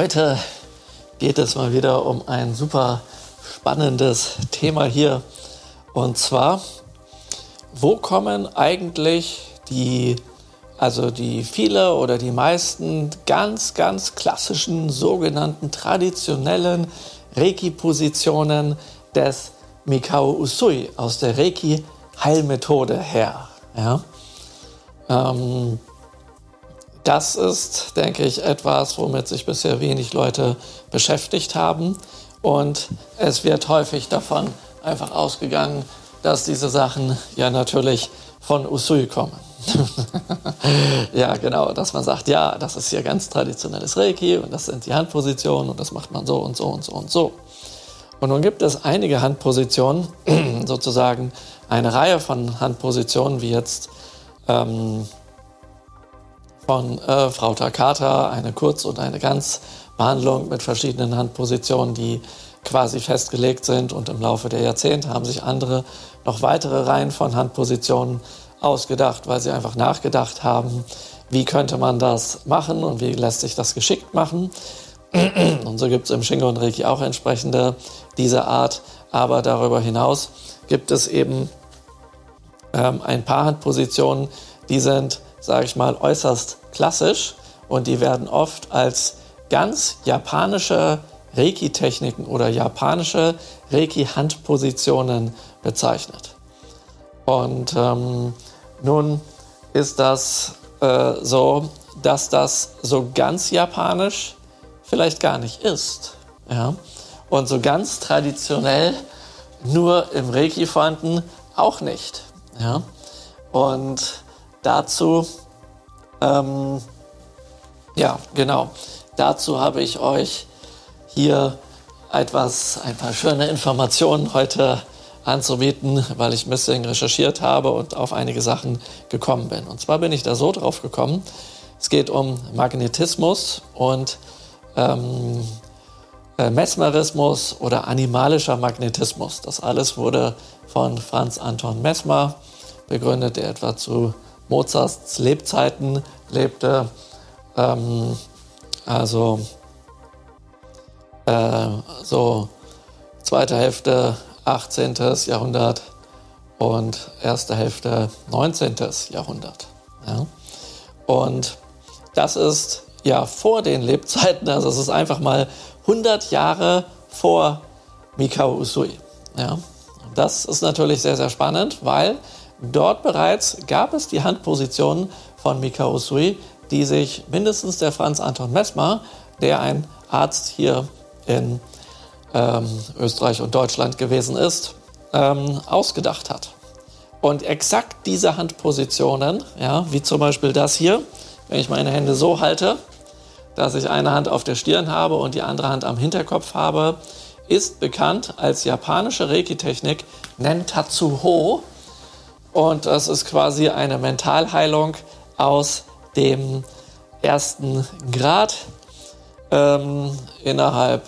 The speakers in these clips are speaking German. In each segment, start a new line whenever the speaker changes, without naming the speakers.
heute geht es mal wieder um ein super spannendes Thema hier. Und zwar, wo kommen eigentlich die, also die viele oder die meisten ganz, ganz klassischen sogenannten traditionellen Reiki-Positionen des Mikao Usui aus der Reiki-Heilmethode her? Ja? Ähm, das ist, denke ich, etwas, womit sich bisher wenig Leute beschäftigt haben. Und es wird häufig davon einfach ausgegangen, dass diese Sachen ja natürlich von Usui kommen. ja, genau, dass man sagt, ja, das ist hier ganz traditionelles Reiki und das sind die Handpositionen und das macht man so und so und so und so. Und nun gibt es einige Handpositionen, sozusagen eine Reihe von Handpositionen, wie jetzt ähm, von äh, Frau Takata, eine Kurz- und eine Ganzbehandlung mit verschiedenen Handpositionen, die quasi festgelegt sind. Und im Laufe der Jahrzehnte haben sich andere noch weitere Reihen von Handpositionen ausgedacht, weil sie einfach nachgedacht haben, wie könnte man das machen und wie lässt sich das geschickt machen. Und so gibt es im Shingo und Reiki auch entsprechende dieser Art. Aber darüber hinaus gibt es eben ähm, ein paar Handpositionen, die sind, sage ich mal, äußerst klassisch und die werden oft als ganz japanische Reiki-Techniken oder japanische Reiki-Handpositionen bezeichnet. Und ähm, nun ist das äh, so, dass das so ganz japanisch vielleicht gar nicht ist. Ja? Und so ganz traditionell nur im Reiki vorhanden auch nicht. Ja? Und dazu ähm, ja, genau. Dazu habe ich euch hier etwas, ein paar schöne Informationen heute anzubieten, weil ich ein bisschen recherchiert habe und auf einige Sachen gekommen bin. Und zwar bin ich da so drauf gekommen. Es geht um Magnetismus und ähm, äh, Mesmerismus oder animalischer Magnetismus. Das alles wurde von Franz Anton Mesmer begründet, der etwa zu Mozarts Lebzeiten lebte. Ähm, also äh, so zweite Hälfte 18. Jahrhundert und erste Hälfte 19. Jahrhundert. Ja. Und das ist ja vor den Lebzeiten, also es ist einfach mal 100 Jahre vor Mikao Usui. Ja. Das ist natürlich sehr, sehr spannend, weil Dort bereits gab es die Handpositionen von Mikao Usui, die sich mindestens der Franz Anton Messmer, der ein Arzt hier in ähm, Österreich und Deutschland gewesen ist, ähm, ausgedacht hat. Und exakt diese Handpositionen, ja, wie zum Beispiel das hier, wenn ich meine Hände so halte, dass ich eine Hand auf der Stirn habe und die andere Hand am Hinterkopf habe, ist bekannt als japanische Reiki-Technik Nentatsuho und das ist quasi eine Mentalheilung aus dem ersten Grad ähm, innerhalb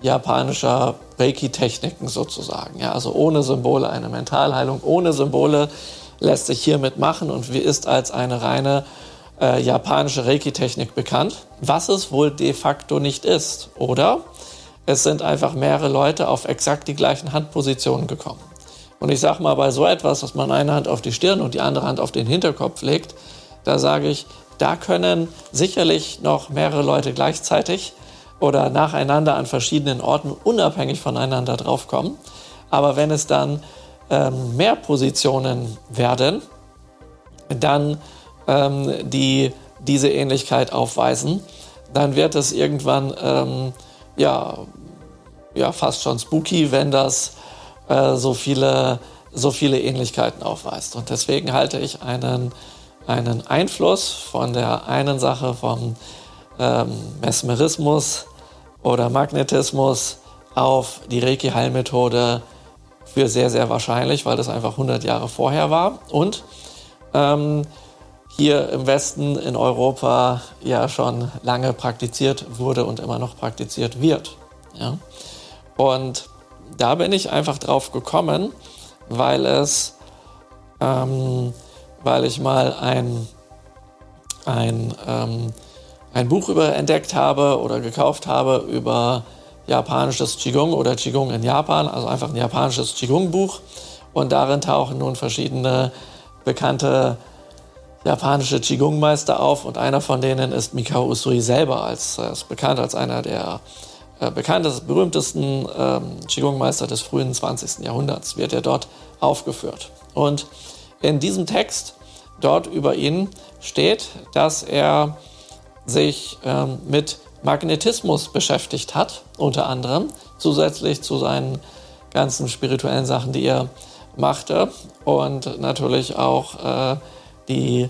japanischer Reiki-Techniken sozusagen. Ja, also ohne Symbole eine Mentalheilung, ohne Symbole lässt sich hiermit machen und ist als eine reine äh, japanische Reiki-Technik bekannt, was es wohl de facto nicht ist. Oder es sind einfach mehrere Leute auf exakt die gleichen Handpositionen gekommen. Und ich sage mal, bei so etwas, dass man eine Hand auf die Stirn und die andere Hand auf den Hinterkopf legt, da sage ich, da können sicherlich noch mehrere Leute gleichzeitig oder nacheinander an verschiedenen Orten unabhängig voneinander draufkommen. Aber wenn es dann ähm, mehr Positionen werden, dann ähm, die diese Ähnlichkeit aufweisen, dann wird es irgendwann ähm, ja, ja fast schon spooky, wenn das äh, so, viele, so viele Ähnlichkeiten aufweist. Und deswegen halte ich einen, einen Einfluss von der einen Sache vom ähm, Mesmerismus oder Magnetismus auf die Reiki-Heilmethode für sehr, sehr wahrscheinlich, weil das einfach 100 Jahre vorher war und ähm, hier im Westen in Europa ja schon lange praktiziert wurde und immer noch praktiziert wird. Ja? Und da bin ich einfach drauf gekommen, weil es, ähm, weil ich mal ein, ein, ähm, ein Buch über entdeckt habe oder gekauft habe über japanisches Qigong oder Qigong in Japan, also einfach ein japanisches Qigong-Buch. Und darin tauchen nun verschiedene bekannte japanische Qigong-Meister auf und einer von denen ist Mikao Usui selber, als ist bekannt als einer der bekanntesten, berühmtesten ähm, Qigong-Meister des frühen 20. Jahrhunderts, wird er dort aufgeführt. Und in diesem Text dort über ihn steht, dass er sich ähm, mit Magnetismus beschäftigt hat, unter anderem, zusätzlich zu seinen ganzen spirituellen Sachen, die er machte und natürlich auch äh, die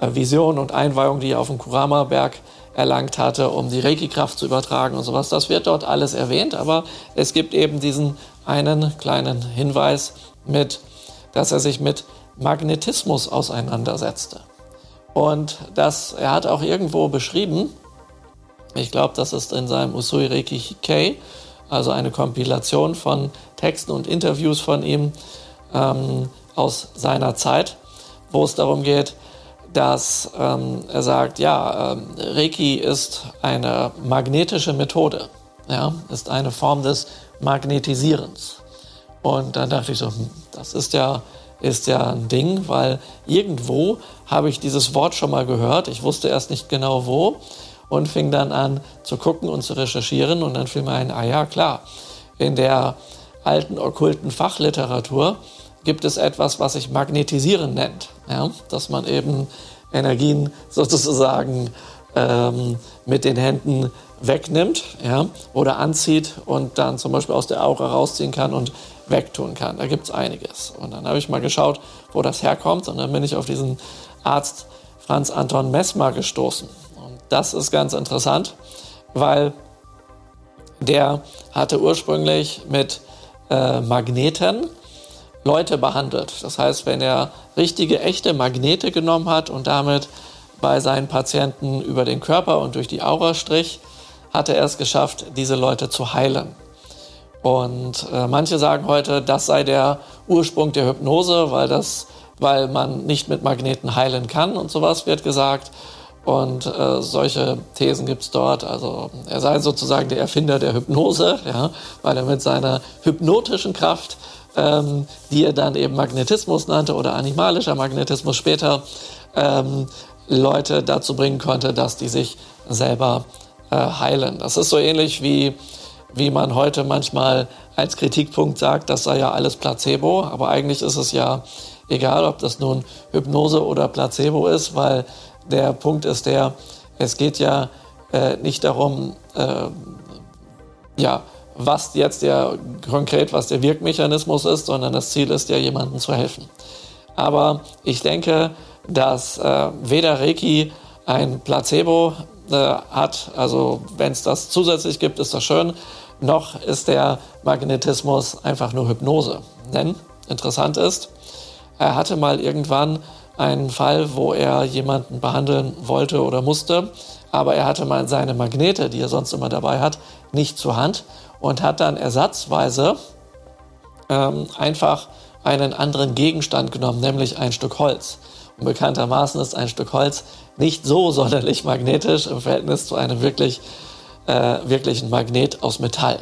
äh, Vision und Einweihung, die er auf dem Kurama-Berg erlangt hatte, um die Reiki-Kraft zu übertragen und sowas. Das wird dort alles erwähnt, aber es gibt eben diesen einen kleinen Hinweis mit, dass er sich mit Magnetismus auseinandersetzte. Und das, er hat auch irgendwo beschrieben, ich glaube, das ist in seinem Usui Reiki Hikei, also eine Kompilation von Texten und Interviews von ihm ähm, aus seiner Zeit, wo es darum geht, dass ähm, er sagt, ja, ähm, Reiki ist eine magnetische Methode, ja, ist eine Form des Magnetisierens. Und dann dachte ich so, hm, das ist ja, ist ja ein Ding, weil irgendwo habe ich dieses Wort schon mal gehört. Ich wusste erst nicht genau wo und fing dann an zu gucken und zu recherchieren und dann fiel mir ein, ah ja, klar, in der alten okkulten Fachliteratur gibt es etwas, was sich magnetisieren nennt, ja? dass man eben Energien sozusagen ähm, mit den Händen wegnimmt ja? oder anzieht und dann zum Beispiel aus der Aura rausziehen kann und wegtun kann. Da gibt es einiges. Und dann habe ich mal geschaut, wo das herkommt und dann bin ich auf diesen Arzt Franz Anton Messmer gestoßen. Das ist ganz interessant, weil der hatte ursprünglich mit äh, Magneten Leute behandelt. Das heißt, wenn er richtige, echte Magnete genommen hat und damit bei seinen Patienten über den Körper und durch die Aura strich, hatte er es geschafft, diese Leute zu heilen. Und äh, manche sagen heute, das sei der Ursprung der Hypnose, weil, das, weil man nicht mit Magneten heilen kann und sowas wird gesagt. Und äh, solche Thesen gibt es dort. Also er sei sozusagen der Erfinder der Hypnose, ja, weil er mit seiner hypnotischen Kraft, ähm, die er dann eben Magnetismus nannte oder animalischer Magnetismus später, ähm, Leute dazu bringen konnte, dass die sich selber äh, heilen. Das ist so ähnlich wie, wie man heute manchmal als Kritikpunkt sagt, das sei ja alles Placebo, aber eigentlich ist es ja egal, ob das nun Hypnose oder Placebo ist, weil der Punkt ist der, es geht ja äh, nicht darum, äh, ja, was jetzt der konkret, was der Wirkmechanismus ist, sondern das Ziel ist ja, jemandem zu helfen. Aber ich denke, dass äh, weder Reiki ein Placebo äh, hat, also wenn es das zusätzlich gibt, ist das schön, noch ist der Magnetismus einfach nur Hypnose. Denn interessant ist, er hatte mal irgendwann einen Fall, wo er jemanden behandeln wollte oder musste, aber er hatte mal seine Magnete, die er sonst immer dabei hat, nicht zur Hand und hat dann ersatzweise ähm, einfach einen anderen Gegenstand genommen, nämlich ein Stück Holz. Und bekanntermaßen ist ein Stück Holz nicht so sonderlich magnetisch im Verhältnis zu einem wirklich, äh, wirklichen Magnet aus Metall.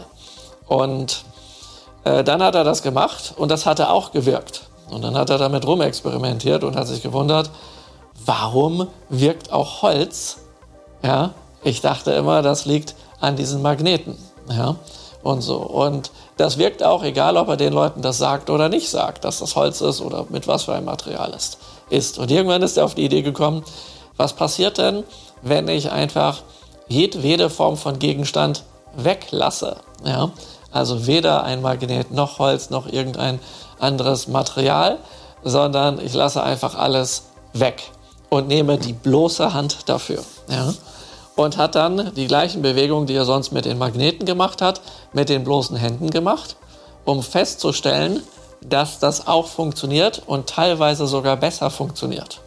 Und äh, dann hat er das gemacht und das hatte auch gewirkt. Und dann hat er damit rumexperimentiert und hat sich gewundert, warum wirkt auch Holz? Ja, ich dachte immer, das liegt an diesen Magneten. Ja, und so. Und das wirkt auch, egal ob er den Leuten das sagt oder nicht sagt, dass das Holz ist oder mit was für ein Material es ist. Und irgendwann ist er auf die Idee gekommen, was passiert denn, wenn ich einfach jedwede Form von Gegenstand weglasse? Ja, also weder ein Magnet noch Holz noch irgendein anderes Material, sondern ich lasse einfach alles weg und nehme die bloße Hand dafür. Ja? Und hat dann die gleichen Bewegungen, die er sonst mit den Magneten gemacht hat, mit den bloßen Händen gemacht, um festzustellen, dass das auch funktioniert und teilweise sogar besser funktioniert.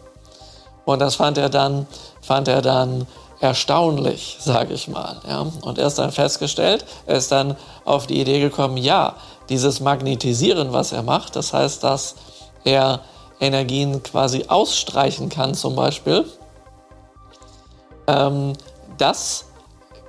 Und das fand er dann, fand er dann erstaunlich, sage ich mal. Ja? Und er ist dann festgestellt, er ist dann auf die Idee gekommen, ja, dieses Magnetisieren, was er macht, das heißt, dass er Energien quasi ausstreichen kann zum Beispiel, ähm, das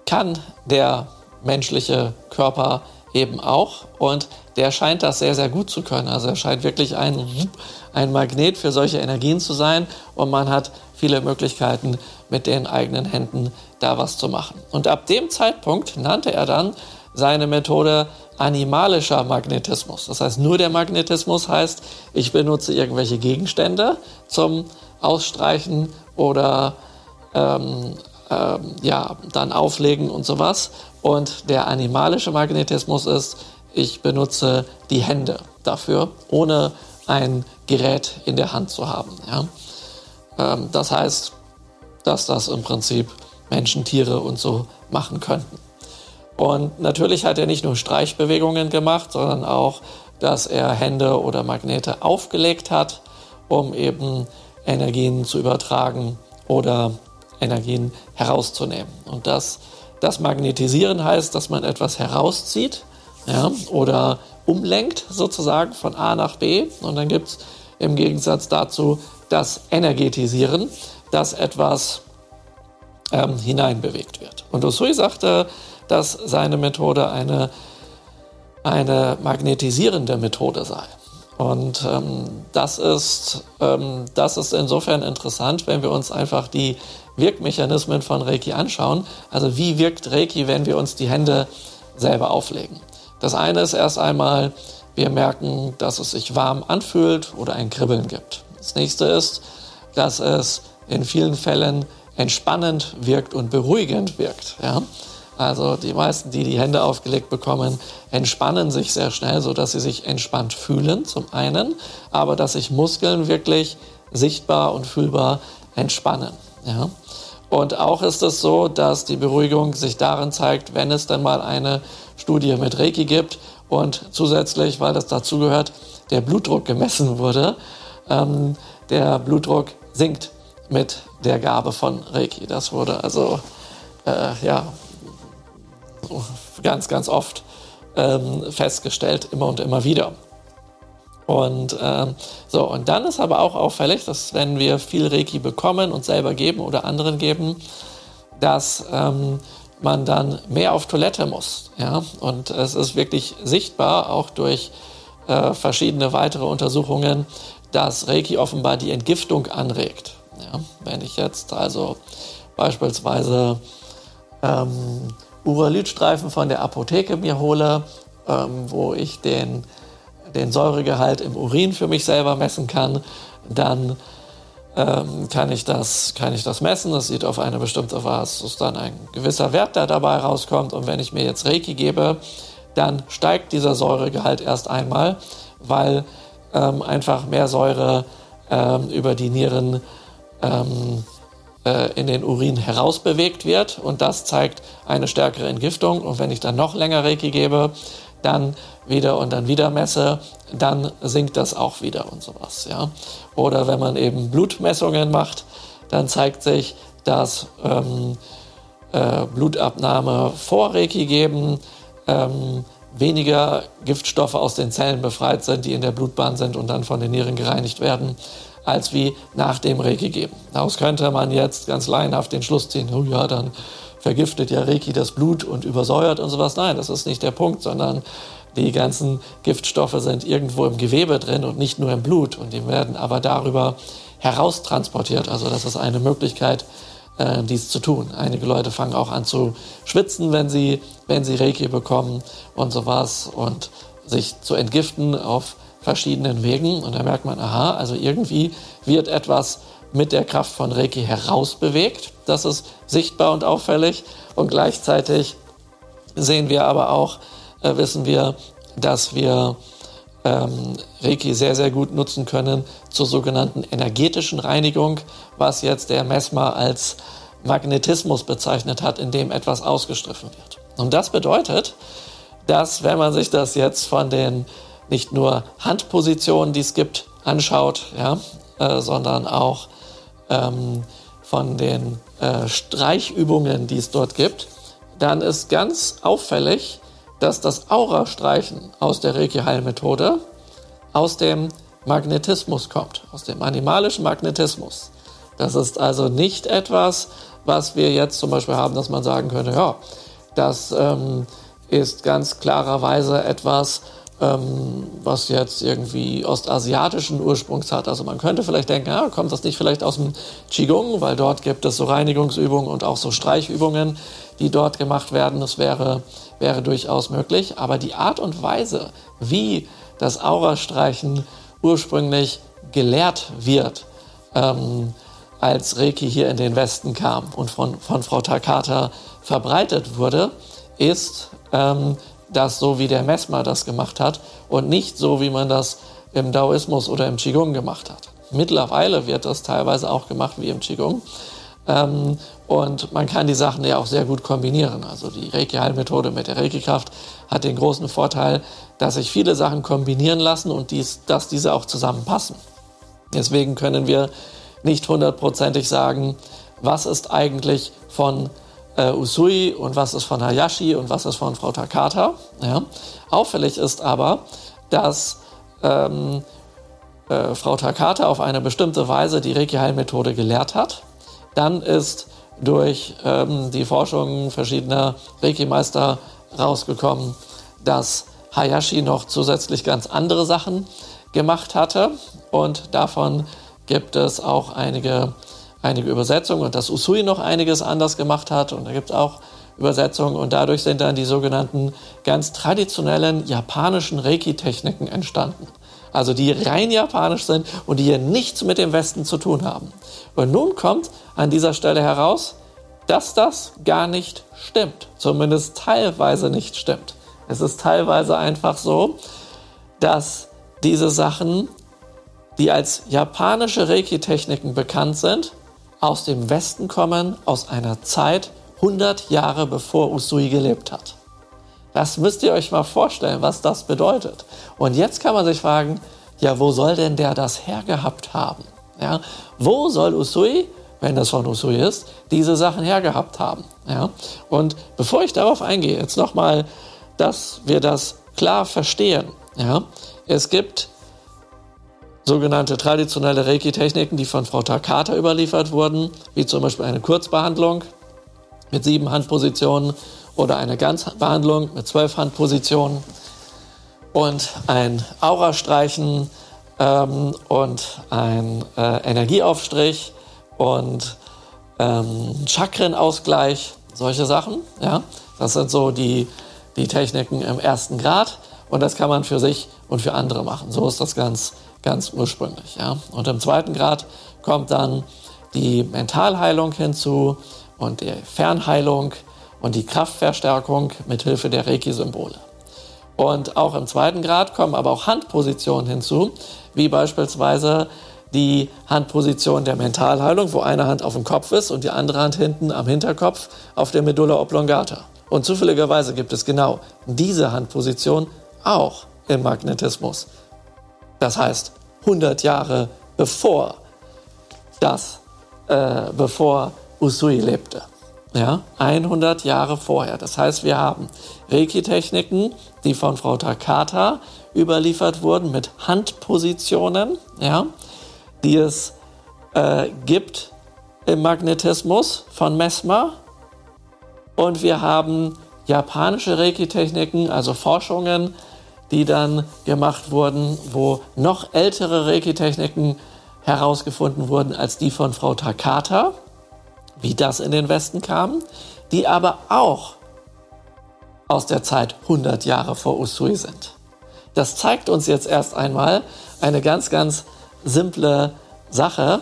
kann der menschliche Körper eben auch und der scheint das sehr, sehr gut zu können. Also er scheint wirklich ein, ein Magnet für solche Energien zu sein und man hat viele Möglichkeiten, mit den eigenen Händen da was zu machen. Und ab dem Zeitpunkt nannte er dann seine Methode animalischer Magnetismus. Das heißt, nur der Magnetismus heißt, ich benutze irgendwelche Gegenstände zum Ausstreichen oder ähm, ähm, ja, dann auflegen und sowas. Und der animalische Magnetismus ist, ich benutze die Hände dafür, ohne ein Gerät in der Hand zu haben. Ja? Ähm, das heißt, dass das im Prinzip Menschen, Tiere und so machen könnten. Und natürlich hat er nicht nur Streichbewegungen gemacht, sondern auch, dass er Hände oder Magnete aufgelegt hat, um eben Energien zu übertragen oder Energien herauszunehmen. Und das, das Magnetisieren heißt, dass man etwas herauszieht ja, oder umlenkt sozusagen von A nach B. Und dann gibt es im Gegensatz dazu das Energetisieren, dass etwas ähm, hineinbewegt wird. Und Usui sagte, dass seine Methode eine, eine magnetisierende Methode sei. Und ähm, das, ist, ähm, das ist insofern interessant, wenn wir uns einfach die Wirkmechanismen von Reiki anschauen. Also wie wirkt Reiki, wenn wir uns die Hände selber auflegen? Das eine ist erst einmal, wir merken, dass es sich warm anfühlt oder ein Kribbeln gibt. Das nächste ist, dass es in vielen Fällen entspannend wirkt und beruhigend wirkt. Ja? Also die meisten, die die Hände aufgelegt bekommen, entspannen sich sehr schnell, sodass sie sich entspannt fühlen, zum einen, aber dass sich Muskeln wirklich sichtbar und fühlbar entspannen. Ja? Und auch ist es so, dass die Beruhigung sich darin zeigt, wenn es dann mal eine Studie mit Reiki gibt und zusätzlich, weil das dazugehört, der Blutdruck gemessen wurde. Ähm, der Blutdruck sinkt mit der Gabe von Reiki. Das wurde also äh, ja, ganz, ganz oft ähm, festgestellt, immer und immer wieder. Und ähm, so, und dann ist aber auch auffällig, dass wenn wir viel Reiki bekommen und selber geben oder anderen geben, dass ähm, man dann mehr auf Toilette muss. Ja? Und es ist wirklich sichtbar, auch durch äh, verschiedene weitere Untersuchungen, dass Reiki offenbar die Entgiftung anregt. Ja? Wenn ich jetzt also beispielsweise ähm, Uralydstreifen von der Apotheke mir hole, ähm, wo ich den den Säuregehalt im Urin für mich selber messen kann, dann ähm, kann, ich das, kann ich das messen. Das sieht auf eine bestimmte Weise, ist dann ein gewisser Wert, der dabei rauskommt. Und wenn ich mir jetzt Reiki gebe, dann steigt dieser Säuregehalt erst einmal, weil ähm, einfach mehr Säure ähm, über die Nieren ähm, äh, in den Urin herausbewegt wird. Und das zeigt eine stärkere Entgiftung. Und wenn ich dann noch länger Reiki gebe, dann wieder und dann wieder messe, dann sinkt das auch wieder und sowas. Ja? Oder wenn man eben Blutmessungen macht, dann zeigt sich, dass ähm, äh, Blutabnahme vor Reiki geben ähm, weniger Giftstoffe aus den Zellen befreit sind, die in der Blutbahn sind und dann von den Nieren gereinigt werden, als wie nach dem Reiki geben. Daraus könnte man jetzt ganz laienhaft den Schluss ziehen, oh ja, dann vergiftet ja Reiki das Blut und übersäuert und sowas. Nein, das ist nicht der Punkt, sondern die ganzen Giftstoffe sind irgendwo im Gewebe drin und nicht nur im Blut und die werden aber darüber heraustransportiert. Also das ist eine Möglichkeit, äh, dies zu tun. Einige Leute fangen auch an zu schwitzen, wenn sie, wenn sie Reiki bekommen und sowas und sich zu entgiften auf verschiedenen Wegen. Und da merkt man, aha, also irgendwie wird etwas mit der Kraft von Reiki herausbewegt. Das ist sichtbar und auffällig. Und gleichzeitig sehen wir aber auch, äh, wissen wir, dass wir ähm, Reiki sehr, sehr gut nutzen können zur sogenannten energetischen Reinigung, was jetzt der Messmer als Magnetismus bezeichnet hat, in dem etwas ausgestriffen wird. Und das bedeutet, dass wenn man sich das jetzt von den nicht nur Handpositionen, die es gibt, anschaut, ja, äh, sondern auch ähm, von den äh, Streichübungen, die es dort gibt, dann ist ganz auffällig, dass das Aura-Streichen aus der Reiki-Heilmethode aus dem Magnetismus kommt, aus dem animalischen Magnetismus. Das ist also nicht etwas, was wir jetzt zum Beispiel haben, dass man sagen könnte, ja, das ähm, ist ganz klarerweise etwas, ähm, was jetzt irgendwie ostasiatischen Ursprungs hat. Also man könnte vielleicht denken, ja, kommt das nicht vielleicht aus dem Qigong, weil dort gibt es so Reinigungsübungen und auch so Streichübungen, die dort gemacht werden. Das wäre, wäre durchaus möglich. Aber die Art und Weise, wie das Aurastreichen ursprünglich gelehrt wird, ähm, als Reiki hier in den Westen kam und von, von Frau Takata verbreitet wurde, ist ähm, das so, wie der Mesmer das gemacht hat und nicht so, wie man das im Daoismus oder im Qigong gemacht hat. Mittlerweile wird das teilweise auch gemacht wie im Qigong. Ähm, und man kann die Sachen ja auch sehr gut kombinieren. Also die Reiki-Heilmethode mit der Reiki-Kraft hat den großen Vorteil, dass sich viele Sachen kombinieren lassen und dies, dass diese auch zusammenpassen. Deswegen können wir nicht hundertprozentig sagen, was ist eigentlich von äh, Usui und was ist von Hayashi und was ist von Frau Takata. Ja. Auffällig ist aber, dass ähm, äh, Frau Takata auf eine bestimmte Weise die Reiki-Heilmethode gelehrt hat. Dann ist durch ähm, die Forschung verschiedener Reiki-Meister rausgekommen, dass Hayashi noch zusätzlich ganz andere Sachen gemacht hatte. Und davon gibt es auch einige einige Übersetzungen und dass Usui noch einiges anders gemacht hat und da gibt es auch Übersetzungen und dadurch sind dann die sogenannten ganz traditionellen japanischen Reiki-Techniken entstanden. Also die rein japanisch sind und die hier nichts mit dem Westen zu tun haben. Und nun kommt an dieser Stelle heraus, dass das gar nicht stimmt. Zumindest teilweise nicht stimmt. Es ist teilweise einfach so, dass diese Sachen, die als japanische Reiki-Techniken bekannt sind, aus dem Westen kommen, aus einer Zeit 100 Jahre bevor Usui gelebt hat. Das müsst ihr euch mal vorstellen, was das bedeutet. Und jetzt kann man sich fragen, ja, wo soll denn der das hergehabt haben? Ja, wo soll Usui, wenn das von Usui ist, diese Sachen hergehabt haben? Ja, und bevor ich darauf eingehe, jetzt nochmal, dass wir das klar verstehen. Ja, es gibt sogenannte traditionelle Reiki-Techniken, die von Frau Takata überliefert wurden, wie zum Beispiel eine Kurzbehandlung mit sieben Handpositionen oder eine Ganzbehandlung mit zwölf Handpositionen und ein Aurastreichen ähm, und ein äh, Energieaufstrich und ähm, Chakrenausgleich, solche Sachen. Ja? Das sind so die, die Techniken im ersten Grad und das kann man für sich und für andere machen. So ist das ganz ganz ursprünglich. Ja. Und im zweiten Grad kommt dann die Mentalheilung hinzu und die Fernheilung und die Kraftverstärkung mit Hilfe der Reiki-Symbole. Und auch im zweiten Grad kommen aber auch Handpositionen hinzu, wie beispielsweise die Handposition der Mentalheilung, wo eine Hand auf dem Kopf ist und die andere Hand hinten am Hinterkopf auf der Medulla oblongata. Und zufälligerweise gibt es genau diese Handposition auch im Magnetismus. Das heißt, 100 Jahre bevor das, äh, bevor Usui lebte. Ja, 100 Jahre vorher. Das heißt, wir haben Reiki-Techniken, die von Frau Takata überliefert wurden mit Handpositionen, ja, die es äh, gibt im Magnetismus von Mesmer. Und wir haben japanische Reiki-Techniken, also Forschungen, die dann gemacht wurden, wo noch ältere Reiki-Techniken herausgefunden wurden als die von Frau Takata, wie das in den Westen kam, die aber auch aus der Zeit 100 Jahre vor Usui sind. Das zeigt uns jetzt erst einmal eine ganz, ganz simple Sache,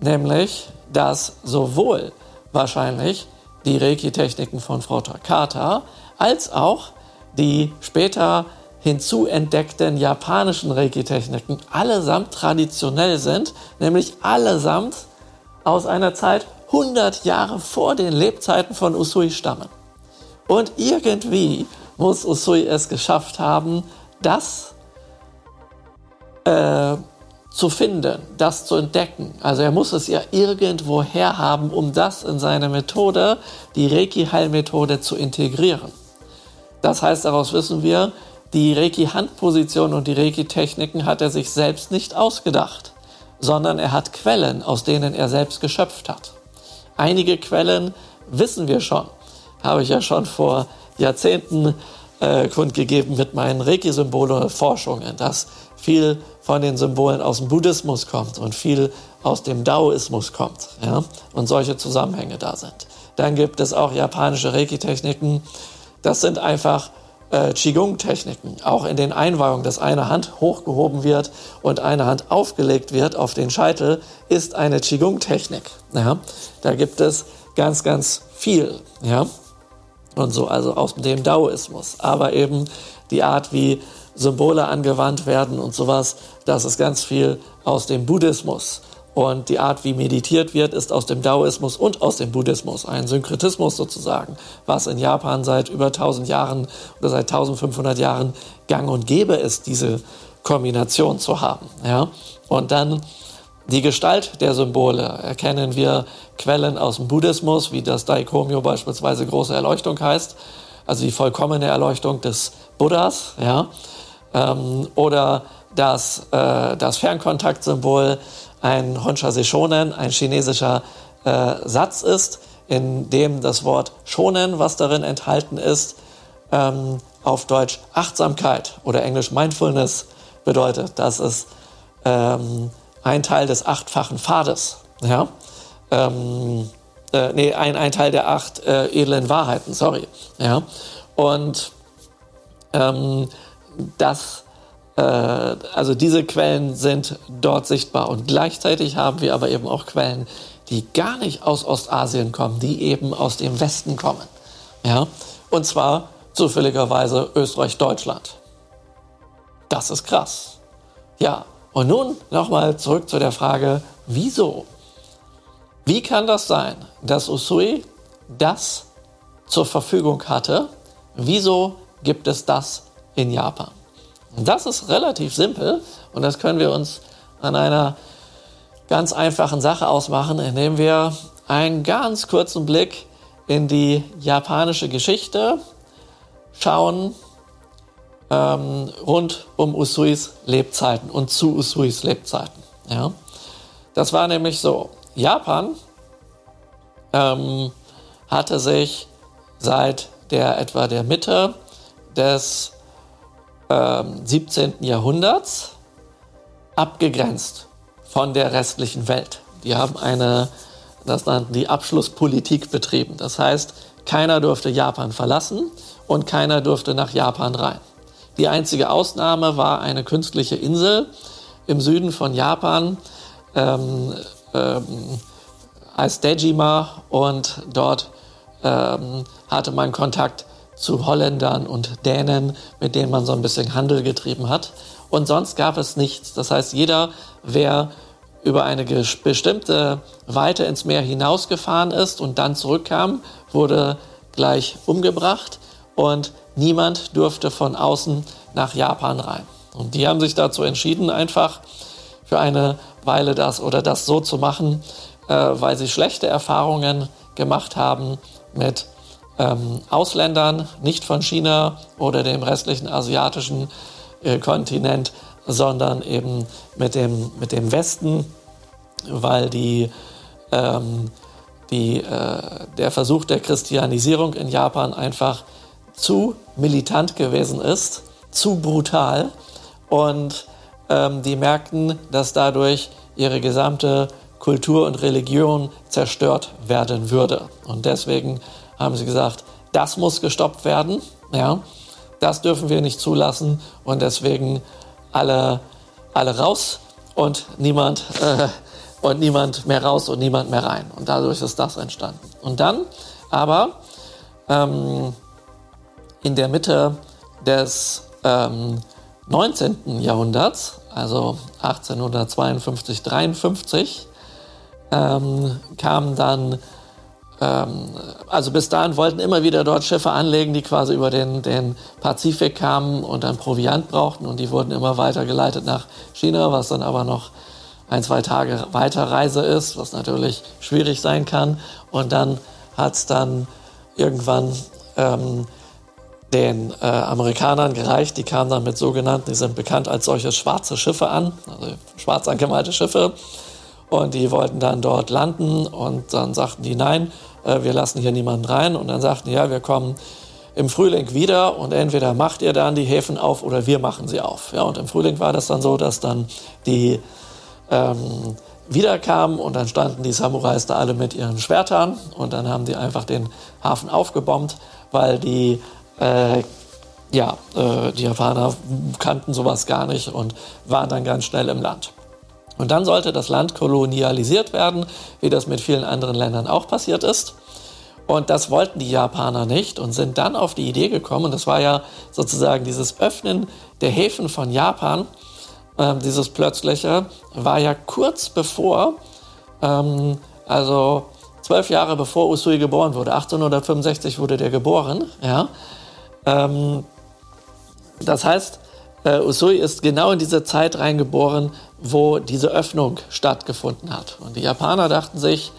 nämlich, dass sowohl wahrscheinlich die Reiki-Techniken von Frau Takata als auch die später hinzuentdeckten japanischen Reiki-Techniken allesamt traditionell sind, nämlich allesamt aus einer Zeit 100 Jahre vor den Lebzeiten von Usui stammen. Und irgendwie muss Usui es geschafft haben, das äh, zu finden, das zu entdecken. Also er muss es ja irgendwo herhaben, um das in seine Methode, die Reiki-Heilmethode, zu integrieren. Das heißt, daraus wissen wir, die Reiki-Handposition und die Reiki-Techniken hat er sich selbst nicht ausgedacht, sondern er hat Quellen, aus denen er selbst geschöpft hat. einige Quellen wissen wir schon. Habe ich ja schon vor Jahrzehnten äh, kundgegeben mit meinen Reiki-Symbole-Forschungen, dass viel von den Symbolen aus dem Buddhismus kommt und viel aus dem Daoismus kommt ja, und solche Zusammenhänge da sind. Dann gibt es auch japanische Reiki-Techniken. Das sind einfach äh, Qigong-Techniken. Auch in den Einweihungen, dass eine Hand hochgehoben wird und eine Hand aufgelegt wird auf den Scheitel, ist eine Qigong-Technik. Ja. Da gibt es ganz, ganz viel. Ja und so, also aus dem Daoismus. Aber eben die Art, wie Symbole angewandt werden und sowas, das ist ganz viel aus dem Buddhismus. Und die Art, wie meditiert wird, ist aus dem Daoismus und aus dem Buddhismus. Ein Synkretismus sozusagen, was in Japan seit über 1000 Jahren oder seit 1500 Jahren gang und gäbe ist, diese Kombination zu haben. Ja? Und dann die Gestalt der Symbole erkennen wir Quellen aus dem Buddhismus, wie das Daikomyo beispielsweise große Erleuchtung heißt, also die vollkommene Erleuchtung des Buddhas, ja, ähm, oder das, äh, das Fernkontaktsymbol ein Honsha Seishonen, ein chinesischer äh, Satz ist, in dem das Wort Shonen, was darin enthalten ist, ähm, auf Deutsch Achtsamkeit oder Englisch Mindfulness bedeutet. Das ist ähm, ein Teil des achtfachen Pfades. Ja? Ähm, äh, nee, ein, ein Teil der acht äh, edlen Wahrheiten, sorry. Ja? Und ähm, das, also diese Quellen sind dort sichtbar. Und gleichzeitig haben wir aber eben auch Quellen, die gar nicht aus Ostasien kommen, die eben aus dem Westen kommen. Ja? Und zwar zufälligerweise Österreich, Deutschland. Das ist krass. Ja, und nun nochmal zurück zu der Frage, wieso? Wie kann das sein, dass Usui das zur Verfügung hatte? Wieso gibt es das in Japan? Das ist relativ simpel und das können wir uns an einer ganz einfachen Sache ausmachen, indem wir einen ganz kurzen Blick in die japanische Geschichte schauen, ähm, rund um Usuis Lebzeiten und zu Usuis Lebzeiten. Ja? Das war nämlich so, Japan ähm, hatte sich seit der etwa der Mitte des ähm, 17. Jahrhunderts abgegrenzt von der restlichen Welt. Die haben eine, das nannten die Abschlusspolitik betrieben. Das heißt, keiner durfte Japan verlassen und keiner durfte nach Japan rein. Die einzige Ausnahme war eine künstliche Insel im Süden von Japan, ähm, ähm, als Dejima und dort ähm, hatte man Kontakt zu Holländern und Dänen, mit denen man so ein bisschen Handel getrieben hat. Und sonst gab es nichts. Das heißt, jeder, wer über eine bestimmte Weite ins Meer hinausgefahren ist und dann zurückkam, wurde gleich umgebracht. Und Niemand durfte von außen nach Japan rein. Und die haben sich dazu entschieden, einfach für eine Weile das oder das so zu machen, äh, weil sie schlechte Erfahrungen gemacht haben mit ähm, Ausländern, nicht von China oder dem restlichen asiatischen äh, Kontinent, sondern eben mit dem, mit dem Westen, weil die, ähm, die, äh, der Versuch der Christianisierung in Japan einfach zu militant gewesen ist, zu brutal und ähm, die merkten, dass dadurch ihre gesamte Kultur und Religion zerstört werden würde. Und deswegen haben sie gesagt, das muss gestoppt werden, ja, das dürfen wir nicht zulassen und deswegen alle, alle raus und niemand, äh, und niemand mehr raus und niemand mehr rein. Und dadurch ist das entstanden. Und dann aber ähm, in der Mitte des ähm, 19. Jahrhunderts, also 1852, 53, ähm, kamen dann, also bis dahin wollten immer wieder dort Schiffe anlegen, die quasi über den, den Pazifik kamen und dann Proviant brauchten und die wurden immer weitergeleitet nach China, was dann aber noch ein, zwei Tage Weiterreise ist, was natürlich schwierig sein kann. Und dann hat es dann irgendwann ähm, den äh, Amerikanern gereicht. Die kamen dann mit sogenannten, die sind bekannt als solche schwarze Schiffe an, also schwarz angemalte Schiffe. Und die wollten dann dort landen und dann sagten die, nein, äh, wir lassen hier niemanden rein. Und dann sagten ja, wir kommen im Frühling wieder und entweder macht ihr dann die Häfen auf oder wir machen sie auf. Ja, und im Frühling war das dann so, dass dann die ähm, wiederkamen und dann standen die Samurais da alle mit ihren Schwertern und dann haben die einfach den Hafen aufgebombt, weil die äh, ja, äh, die Japaner kannten sowas gar nicht und waren dann ganz schnell im Land. Und dann sollte das Land kolonialisiert werden, wie das mit vielen anderen Ländern auch passiert ist. Und das wollten die Japaner nicht und sind dann auf die Idee gekommen, und das war ja sozusagen dieses Öffnen der Häfen von Japan, äh, dieses plötzliche, war ja kurz bevor, ähm, also zwölf Jahre bevor Usui geboren wurde, 1865 wurde der geboren, ja. Ähm, das heißt, äh, Usui ist genau in diese Zeit reingeboren, wo diese Öffnung stattgefunden hat. Und die Japaner dachten sich,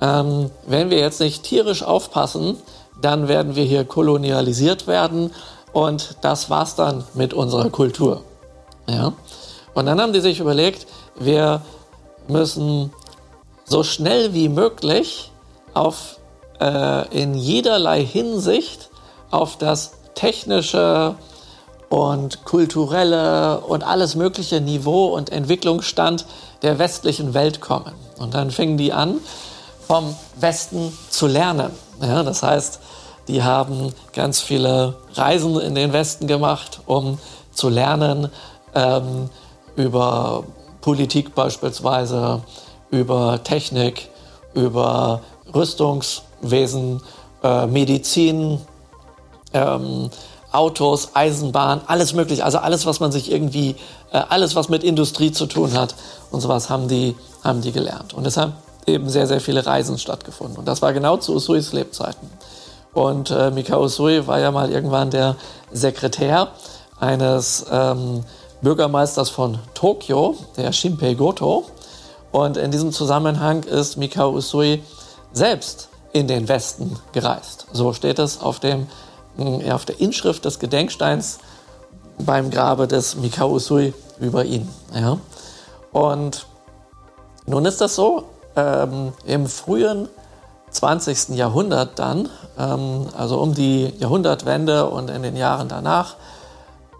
ähm, wenn wir jetzt nicht tierisch aufpassen, dann werden wir hier kolonialisiert werden und das war's dann mit unserer Kultur. Ja? Und dann haben die sich überlegt, wir müssen so schnell wie möglich auf, äh, in jederlei Hinsicht auf das technische, und kulturelle und alles mögliche Niveau und Entwicklungsstand der westlichen Welt kommen. Und dann fingen die an, vom Westen zu lernen. Ja, das heißt, die haben ganz viele Reisen in den Westen gemacht, um zu lernen ähm, über Politik beispielsweise, über Technik, über Rüstungswesen, äh, Medizin, ähm, Autos, Eisenbahn, alles mögliche. Also alles, was man sich irgendwie, äh, alles, was mit Industrie zu tun hat und sowas haben die, haben die gelernt. Und deshalb eben sehr, sehr viele Reisen stattgefunden. Und das war genau zu Usuis Lebzeiten. Und äh, Mikao Usui war ja mal irgendwann der Sekretär eines ähm, Bürgermeisters von Tokio, der Shinpei Goto. Und in diesem Zusammenhang ist Mikao Usui selbst in den Westen gereist. So steht es auf dem ja, auf der Inschrift des Gedenksteins beim Grabe des Mikao Usui über ihn. Ja. Und nun ist das so, ähm, im frühen 20. Jahrhundert dann, ähm, also um die Jahrhundertwende und in den Jahren danach,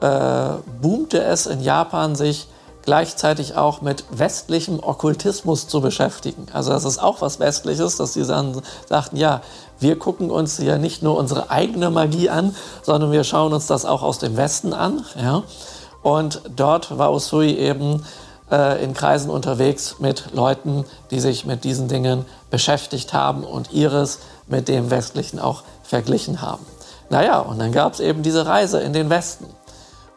äh, boomte es in Japan, sich gleichzeitig auch mit westlichem Okkultismus zu beschäftigen. Also das ist auch was Westliches, dass sie dann sagten, ja, wir gucken uns ja nicht nur unsere eigene Magie an, sondern wir schauen uns das auch aus dem Westen an. Ja? Und dort war Usui eben äh, in Kreisen unterwegs mit Leuten, die sich mit diesen Dingen beschäftigt haben und ihres mit dem Westlichen auch verglichen haben. Naja, und dann gab es eben diese Reise in den Westen.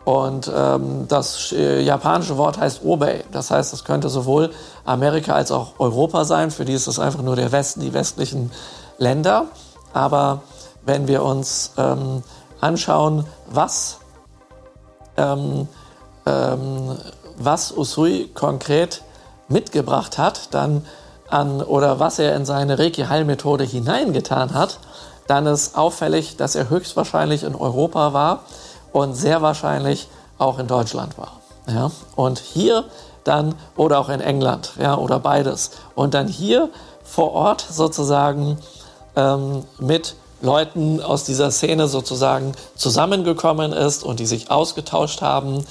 Und ähm, das äh, japanische Wort heißt Obei. Das heißt, es könnte sowohl Amerika als auch Europa sein. Für die ist es einfach nur der Westen, die westlichen Länder. Aber wenn wir uns ähm, anschauen, was, ähm, ähm was Usui konkret mitgebracht hat, dann an, oder was er in seine Reiki-Heilmethode hineingetan hat, dann ist auffällig, dass er höchstwahrscheinlich in Europa war und sehr wahrscheinlich auch in Deutschland war. Ja? Und hier dann, oder auch in England, ja, oder beides. Und dann hier vor Ort sozusagen ähm, mit Leuten aus dieser Szene sozusagen zusammengekommen ist und die sich ausgetauscht haben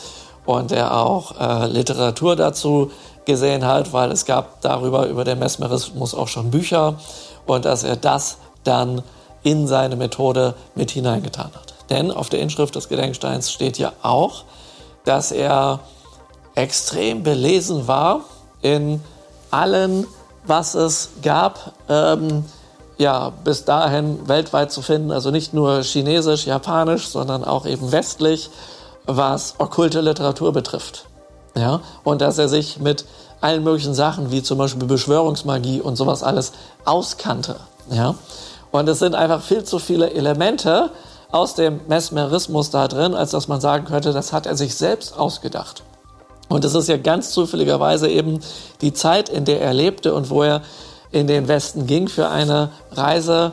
und er auch äh, Literatur dazu gesehen hat, weil es gab darüber, über den Mesmerismus auch schon Bücher und dass er das dann in seine Methode mit hineingetan hat. Denn auf der Inschrift des Gedenksteins steht ja auch, dass er extrem belesen war in allen, was es gab, ähm, ja, bis dahin weltweit zu finden. Also nicht nur chinesisch, japanisch, sondern auch eben westlich, was okkulte Literatur betrifft. Ja, und dass er sich mit allen möglichen Sachen, wie zum Beispiel Beschwörungsmagie und sowas alles auskannte. Ja, und es sind einfach viel zu viele Elemente, aus dem Mesmerismus da drin, als dass man sagen könnte, das hat er sich selbst ausgedacht. Und es ist ja ganz zufälligerweise eben die Zeit, in der er lebte und wo er in den Westen ging für eine Reise,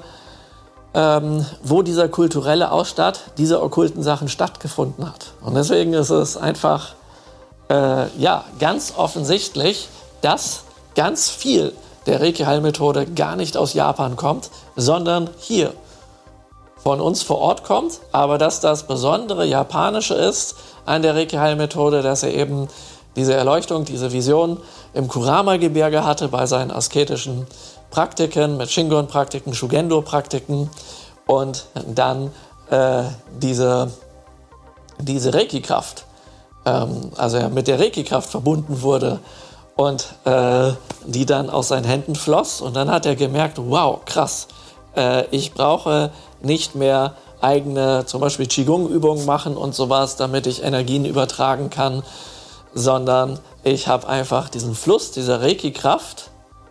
ähm, wo dieser kulturelle Ausstatt dieser okkulten Sachen stattgefunden hat. Und deswegen ist es einfach äh, ja ganz offensichtlich, dass ganz viel der Reiki-Heilmethode gar nicht aus Japan kommt, sondern hier von uns vor Ort kommt, aber dass das besondere Japanische ist an der Reiki-Heilmethode, dass er eben diese Erleuchtung, diese Vision im Kurama-Gebirge hatte bei seinen asketischen Praktiken, mit Shingon-Praktiken, Shugendo-Praktiken und dann äh, diese, diese Reiki-Kraft, ähm, also er mit der Reiki-Kraft verbunden wurde und äh, die dann aus seinen Händen floss und dann hat er gemerkt, wow, krass, äh, ich brauche nicht mehr eigene, zum Beispiel Qigong-Übungen machen und sowas, damit ich Energien übertragen kann, sondern ich habe einfach diesen Fluss, diese Reiki-Kraft,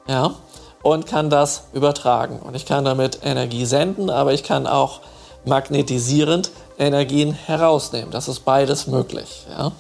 ja, und kann das übertragen. Und ich kann damit Energie senden, aber ich kann auch magnetisierend Energien herausnehmen. Das ist beides möglich. Ja?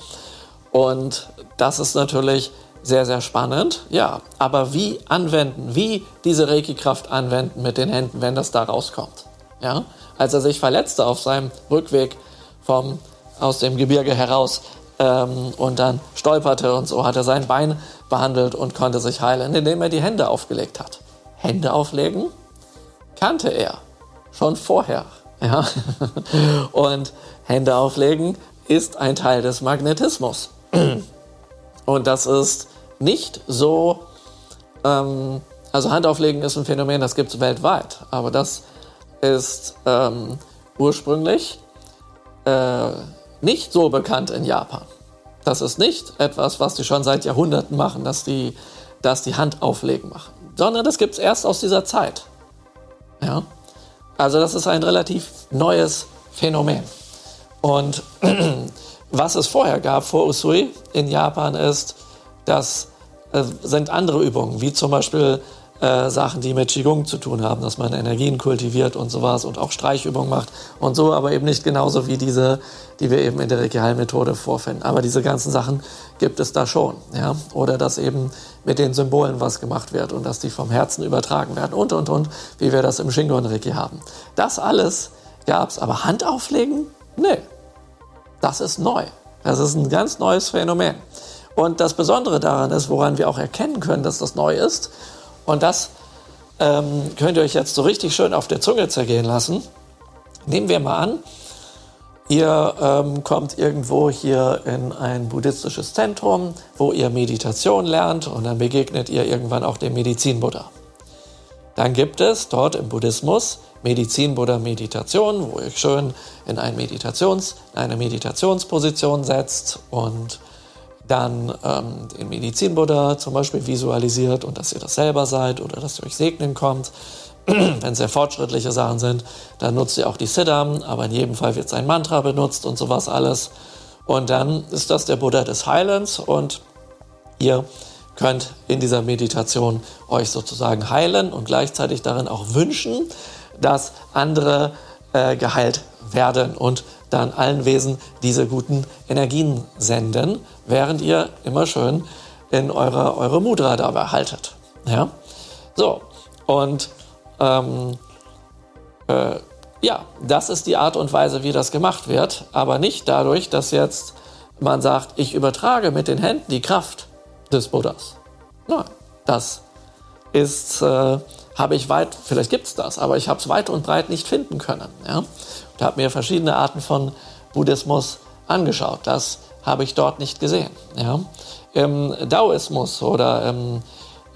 Und das ist natürlich sehr, sehr spannend. Ja, aber wie anwenden, wie diese Reiki-Kraft anwenden mit den Händen, wenn das da rauskommt? Ja? Als er sich verletzte auf seinem Rückweg vom, aus dem Gebirge heraus ähm, und dann stolperte und so hat er sein Bein behandelt und konnte sich heilen, indem er die Hände aufgelegt hat. Hände auflegen kannte er schon vorher. Ja? Und Hände auflegen ist ein Teil des Magnetismus. Und das ist nicht so, ähm, also Handauflegen ist ein Phänomen, das gibt es weltweit, aber das ist ähm, ursprünglich äh, nicht so bekannt in Japan. Das ist nicht etwas, was die schon seit Jahrhunderten machen, dass die, dass die Hand auflegen machen, sondern das gibt es erst aus dieser Zeit. Ja? Also das ist ein relativ neues Phänomen. Und was es vorher gab, vor Usui in Japan, ist, das äh, sind andere Übungen, wie zum Beispiel äh, Sachen, die mit Qigong zu tun haben, dass man Energien kultiviert und sowas und auch Streichübungen macht und so, aber eben nicht genauso wie diese, die wir eben in der Reiki-Heilmethode vorfinden. Aber diese ganzen Sachen gibt es da schon, ja. Oder dass eben mit den Symbolen was gemacht wird und dass die vom Herzen übertragen werden und und und, wie wir das im Shingon Reiki haben. Das alles gab's, aber Hand auflegen? Nee. Das ist neu. Das ist ein ganz neues Phänomen. Und das Besondere daran ist, woran wir auch erkennen können, dass das neu ist, und das ähm, könnt ihr euch jetzt so richtig schön auf der Zunge zergehen lassen. Nehmen wir mal an, ihr ähm, kommt irgendwo hier in ein buddhistisches Zentrum, wo ihr Meditation lernt und dann begegnet ihr irgendwann auch dem Medizin-Buddha. Dann gibt es dort im Buddhismus Medizin-Buddha-Meditation, wo ihr schön in, ein Meditations, in eine Meditationsposition setzt und dann ähm, den Medizinbuddha zum Beispiel visualisiert und dass ihr das selber seid oder dass ihr euch segnen kommt. Wenn sehr fortschrittliche Sachen sind, dann nutzt ihr auch die Siddham, aber in jedem Fall wird sein Mantra benutzt und sowas alles. Und dann ist das der Buddha des Heilens und ihr könnt in dieser Meditation euch sozusagen heilen und gleichzeitig darin auch wünschen, dass andere äh, geheilt werden und dann allen Wesen diese guten Energien senden, während ihr immer schön in eure, eure Mudra dabei haltet. Ja? So, und ähm, äh, ja, das ist die Art und Weise, wie das gemacht wird, aber nicht dadurch, dass jetzt man sagt, ich übertrage mit den Händen die Kraft des Buddhas. Nein, das ist, äh, habe ich weit, vielleicht gibt es das, aber ich habe es weit und breit nicht finden können. Ja? Und habe mir verschiedene Arten von Buddhismus angeschaut. Das habe ich dort nicht gesehen. Ja? Im Daoismus oder im,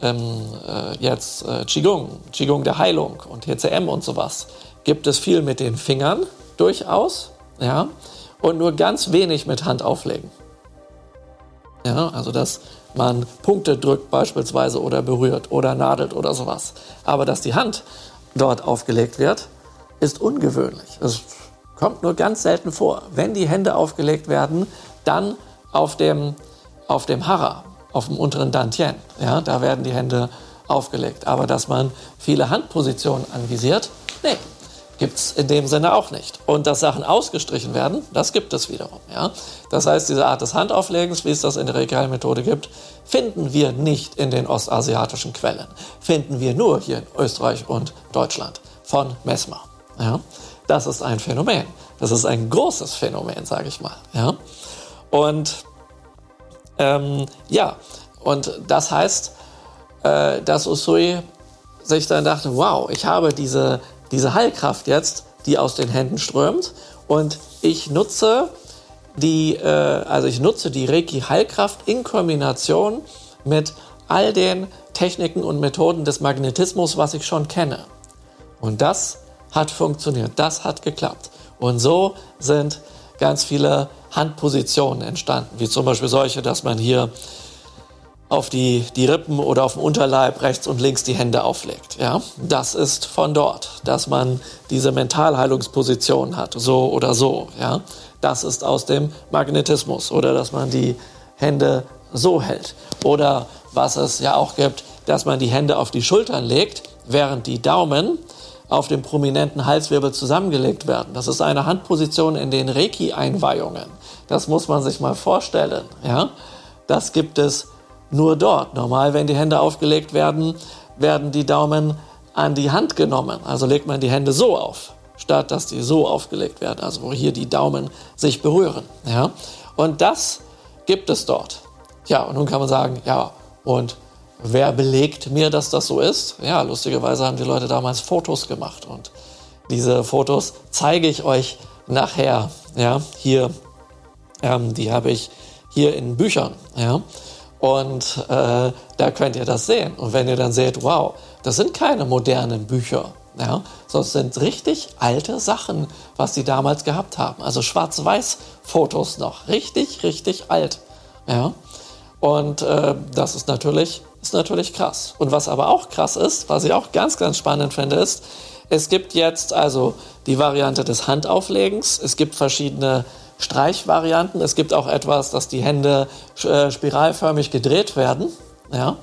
im äh, jetzt äh, Qigong, Qigong der Heilung und TCM und sowas, gibt es viel mit den Fingern durchaus, ja, und nur ganz wenig mit Hand auflegen. Ja, also dass man Punkte drückt beispielsweise oder berührt oder nadelt oder sowas. Aber dass die Hand dort aufgelegt wird, ist ungewöhnlich. Es kommt nur ganz selten vor. Wenn die Hände aufgelegt werden, dann auf dem, auf dem Hara, auf dem unteren Dantien. Ja, da werden die Hände aufgelegt. Aber dass man viele Handpositionen anvisiert, nee, gibt es in dem Sinne auch nicht. Und dass Sachen ausgestrichen werden, das gibt es wiederum. Ja? Das heißt, diese Art des Handauflegens, wie es das in der Regalmethode gibt, finden wir nicht in den ostasiatischen Quellen. Finden wir nur hier in Österreich und Deutschland von Mesmer. Ja? Das ist ein Phänomen. Das ist ein großes Phänomen, sage ich mal. Ja? Und ähm, ja, und das heißt, äh, dass Usui sich dann dachte, wow, ich habe diese, diese Heilkraft jetzt, die aus den Händen strömt und ich nutze die, äh, also ich nutze die Reiki-Heilkraft in Kombination mit all den Techniken und Methoden des Magnetismus, was ich schon kenne. Und das hat funktioniert, das hat geklappt. Und so sind ganz viele Handpositionen entstanden, wie zum Beispiel solche, dass man hier auf die, die Rippen oder auf dem Unterleib rechts und links die Hände auflegt. Ja? Das ist von dort, dass man diese Mentalheilungsposition hat, so oder so. Ja? Das ist aus dem Magnetismus oder dass man die Hände so hält. Oder was es ja auch gibt, dass man die Hände auf die Schultern legt, während die Daumen auf dem prominenten Halswirbel zusammengelegt werden. Das ist eine Handposition in den Reiki-Einweihungen. Das muss man sich mal vorstellen. Ja? Das gibt es nur dort. Normal, wenn die Hände aufgelegt werden, werden die Daumen an die Hand genommen. Also legt man die Hände so auf, statt dass die so aufgelegt werden. Also wo hier die Daumen sich berühren. Ja? Und das gibt es dort. Ja, und nun kann man sagen, ja, und wer belegt mir, dass das so ist? Ja, lustigerweise haben die Leute damals Fotos gemacht und diese Fotos zeige ich euch nachher. Ja, hier, ähm, die habe ich hier in Büchern. Ja, und äh, da könnt ihr das sehen. Und wenn ihr dann seht, wow, das sind keine modernen Bücher, ja, es sind richtig alte Sachen, was sie damals gehabt haben. Also Schwarz-Weiß-Fotos noch, richtig, richtig alt. Ja. Und äh, das ist natürlich, ist natürlich krass. Und was aber auch krass ist, was ich auch ganz, ganz spannend finde, ist, es gibt jetzt also die Variante des Handauflegens, es gibt verschiedene Streichvarianten. Es gibt auch etwas, dass die Hände äh, spiralförmig gedreht werden. Ja?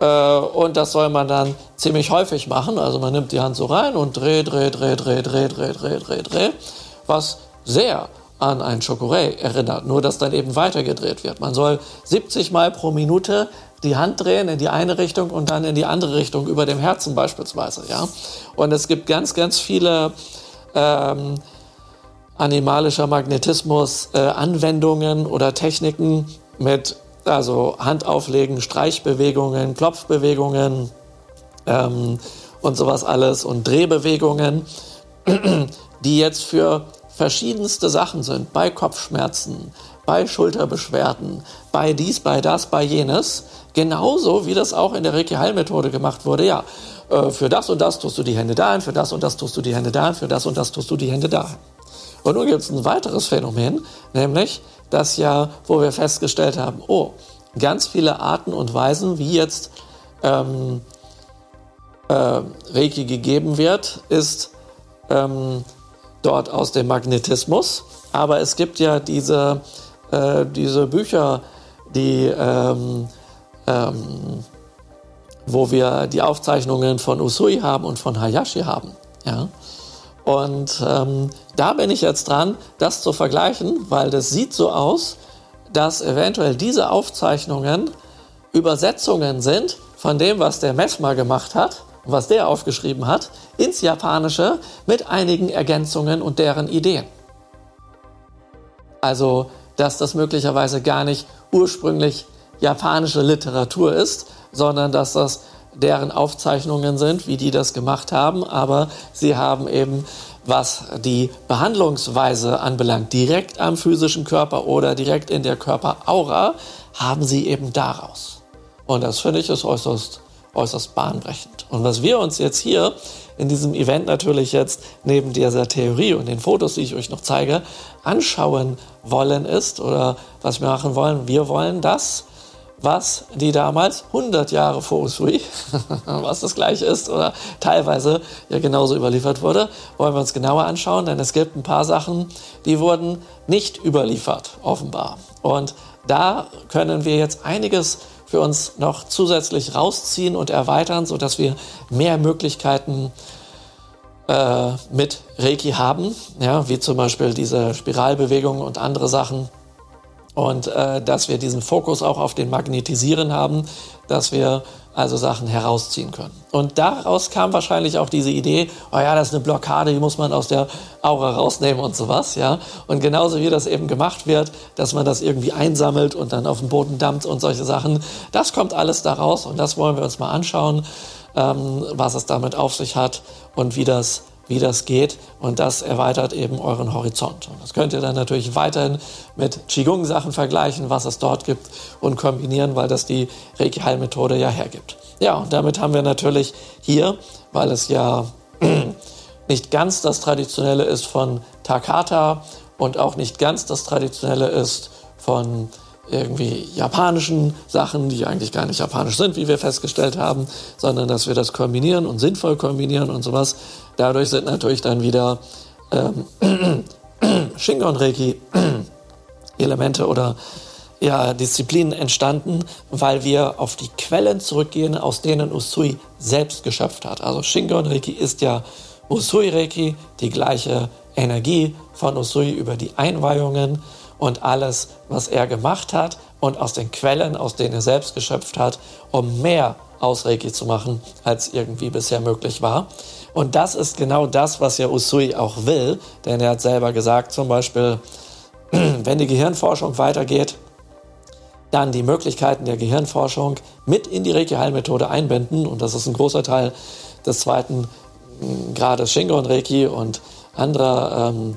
Äh, und das soll man dann ziemlich häufig machen. Also man nimmt die Hand so rein und dreht, dreht, dreht, dreht, dreht, dreht, dreht, dreht, dreht. Was sehr an ein Chocoré erinnert, nur dass dann eben weitergedreht wird. Man soll 70 Mal pro Minute die Hand drehen in die eine Richtung und dann in die andere Richtung, über dem Herzen beispielsweise. Ja? Und es gibt ganz, ganz viele ähm, animalischer Magnetismus äh, Anwendungen oder Techniken mit also Handauflegen, Streichbewegungen, Klopfbewegungen ähm, und sowas alles und Drehbewegungen, die jetzt für verschiedenste Sachen sind, bei Kopfschmerzen, bei Schulterbeschwerden, bei dies, bei das, bei jenes, genauso wie das auch in der Reiki-Heilmethode gemacht wurde. Ja, äh, für das und das tust du die Hände dahin, für das und das tust du die Hände dahin, für das und das tust du die Hände dahin. Und nun gibt es ein weiteres Phänomen, nämlich das ja, wo wir festgestellt haben, oh, ganz viele Arten und Weisen, wie jetzt ähm, äh, Reiki gegeben wird, ist ähm, dort aus dem Magnetismus. Aber es gibt ja diese, äh, diese Bücher, die, ähm, ähm wo wir die Aufzeichnungen von Usui haben und von Hayashi haben. Ja? Und ähm, da bin ich jetzt dran, das zu vergleichen, weil das sieht so aus, dass eventuell diese Aufzeichnungen Übersetzungen sind von dem, was der Mesmer gemacht hat, was der aufgeschrieben hat, ins Japanische mit einigen Ergänzungen und deren Ideen. Also, dass das möglicherweise gar nicht ursprünglich japanische Literatur ist, sondern dass das deren Aufzeichnungen sind, wie die das gemacht haben, aber sie haben eben, was die Behandlungsweise anbelangt, direkt am physischen Körper oder direkt in der Körperaura, haben sie eben daraus. Und das finde ich ist äußerst, äußerst bahnbrechend. Und was wir uns jetzt hier in diesem Event natürlich jetzt neben dieser Theorie und den Fotos, die ich euch noch zeige, anschauen wollen ist oder was wir machen wollen, wir wollen das was die damals 100 Jahre vor Usui, was das gleiche ist oder teilweise ja genauso überliefert wurde, wollen wir uns genauer anschauen, denn es gibt ein paar Sachen, die wurden nicht überliefert, offenbar. Und da können wir jetzt einiges für uns noch zusätzlich rausziehen und erweitern, sodass wir mehr Möglichkeiten äh, mit Reiki haben, ja, wie zum Beispiel diese Spiralbewegungen und andere Sachen. Und äh, dass wir diesen Fokus auch auf den Magnetisieren haben, dass wir also Sachen herausziehen können. Und daraus kam wahrscheinlich auch diese Idee, oh ja, das ist eine Blockade, die muss man aus der Aura rausnehmen und sowas, ja. Und genauso wie das eben gemacht wird, dass man das irgendwie einsammelt und dann auf den Boden dampft und solche Sachen, das kommt alles daraus und das wollen wir uns mal anschauen, ähm, was es damit auf sich hat und wie das wie das geht und das erweitert eben euren Horizont. Und das könnt ihr dann natürlich weiterhin mit Qigong-Sachen vergleichen, was es dort gibt und kombinieren, weil das die Reiki-Heilmethode ja hergibt. Ja, und damit haben wir natürlich hier, weil es ja nicht ganz das Traditionelle ist von Takata und auch nicht ganz das Traditionelle ist von irgendwie japanischen Sachen, die eigentlich gar nicht japanisch sind, wie wir festgestellt haben, sondern dass wir das kombinieren und sinnvoll kombinieren und sowas. Dadurch sind natürlich dann wieder ähm, Shingon Reiki Elemente oder ja, Disziplinen entstanden, weil wir auf die Quellen zurückgehen, aus denen Usui selbst geschöpft hat. Also Shingon Reiki ist ja Usui Reiki, die gleiche Energie von Usui über die Einweihungen und alles, was er gemacht hat und aus den Quellen, aus denen er selbst geschöpft hat, um mehr aus Reiki zu machen, als irgendwie bisher möglich war. Und das ist genau das, was ja Usui auch will, denn er hat selber gesagt, zum Beispiel, wenn die Gehirnforschung weitergeht, dann die Möglichkeiten der Gehirnforschung mit in die Reiki-Heilmethode einbinden. Und das ist ein großer Teil des zweiten Grades Shingon Reiki und anderer ähm,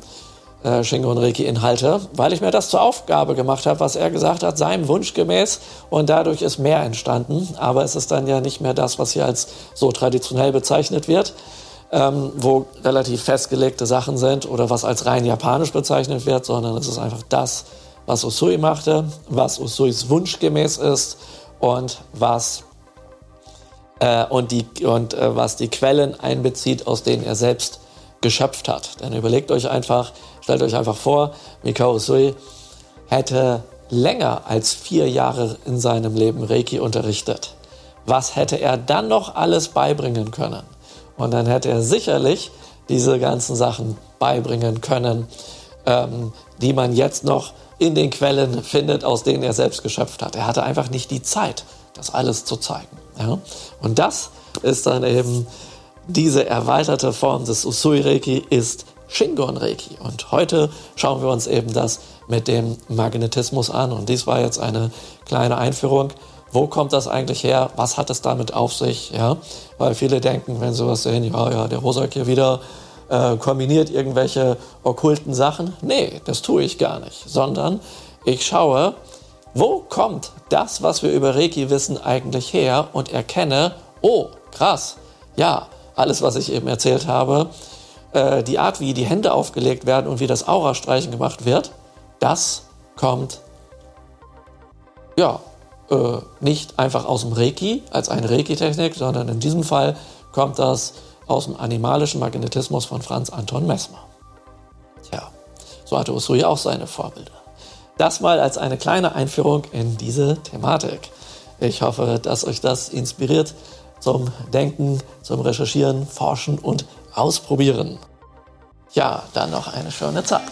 äh, Shingon Reiki Inhalte, weil ich mir das zur Aufgabe gemacht habe, was er gesagt hat, seinem Wunsch gemäß und dadurch ist mehr entstanden. Aber es ist dann ja nicht mehr das, was hier als so traditionell bezeichnet wird, ähm, wo relativ festgelegte Sachen sind oder was als rein japanisch bezeichnet wird, sondern es ist einfach das, was Usui machte, was Usuis Wunsch gemäß ist und was äh, und, die, und äh, was die Quellen einbezieht, aus denen er selbst geschöpft hat. Denn überlegt euch einfach, stellt euch einfach vor, Mikao Usui hätte länger als vier Jahre in seinem Leben Reiki unterrichtet. Was hätte er dann noch alles beibringen können? Und dann hätte er sicherlich diese ganzen Sachen beibringen können, ähm, die man jetzt noch in den Quellen findet, aus denen er selbst geschöpft hat. Er hatte einfach nicht die Zeit, das alles zu zeigen. Ja? Und das ist dann eben diese erweiterte Form des Usui Reiki ist Shingon Reiki. Und heute schauen wir uns eben das mit dem Magnetismus an. Und dies war jetzt eine kleine Einführung. Wo kommt das eigentlich her? Was hat es damit auf sich? Ja, weil viele denken, wenn sie was sehen, ja, ja, der Rosak hier wieder äh, kombiniert irgendwelche okkulten Sachen. Nee, das tue ich gar nicht, sondern ich schaue, wo kommt das, was wir über Reiki wissen, eigentlich her und erkenne, oh, krass, ja, alles, was ich eben erzählt habe, äh, die Art, wie die Hände aufgelegt werden und wie das Aurastreichen gemacht wird, das kommt ja äh, nicht einfach aus dem Reiki als eine Reiki-Technik, sondern in diesem Fall kommt das aus dem animalischen Magnetismus von Franz Anton Messmer. Tja, so hatte Usui auch seine Vorbilder. Das mal als eine kleine Einführung in diese Thematik. Ich hoffe, dass euch das inspiriert zum Denken, zum Recherchieren, Forschen und Ausprobieren. Ja, dann noch eine schöne Zeit.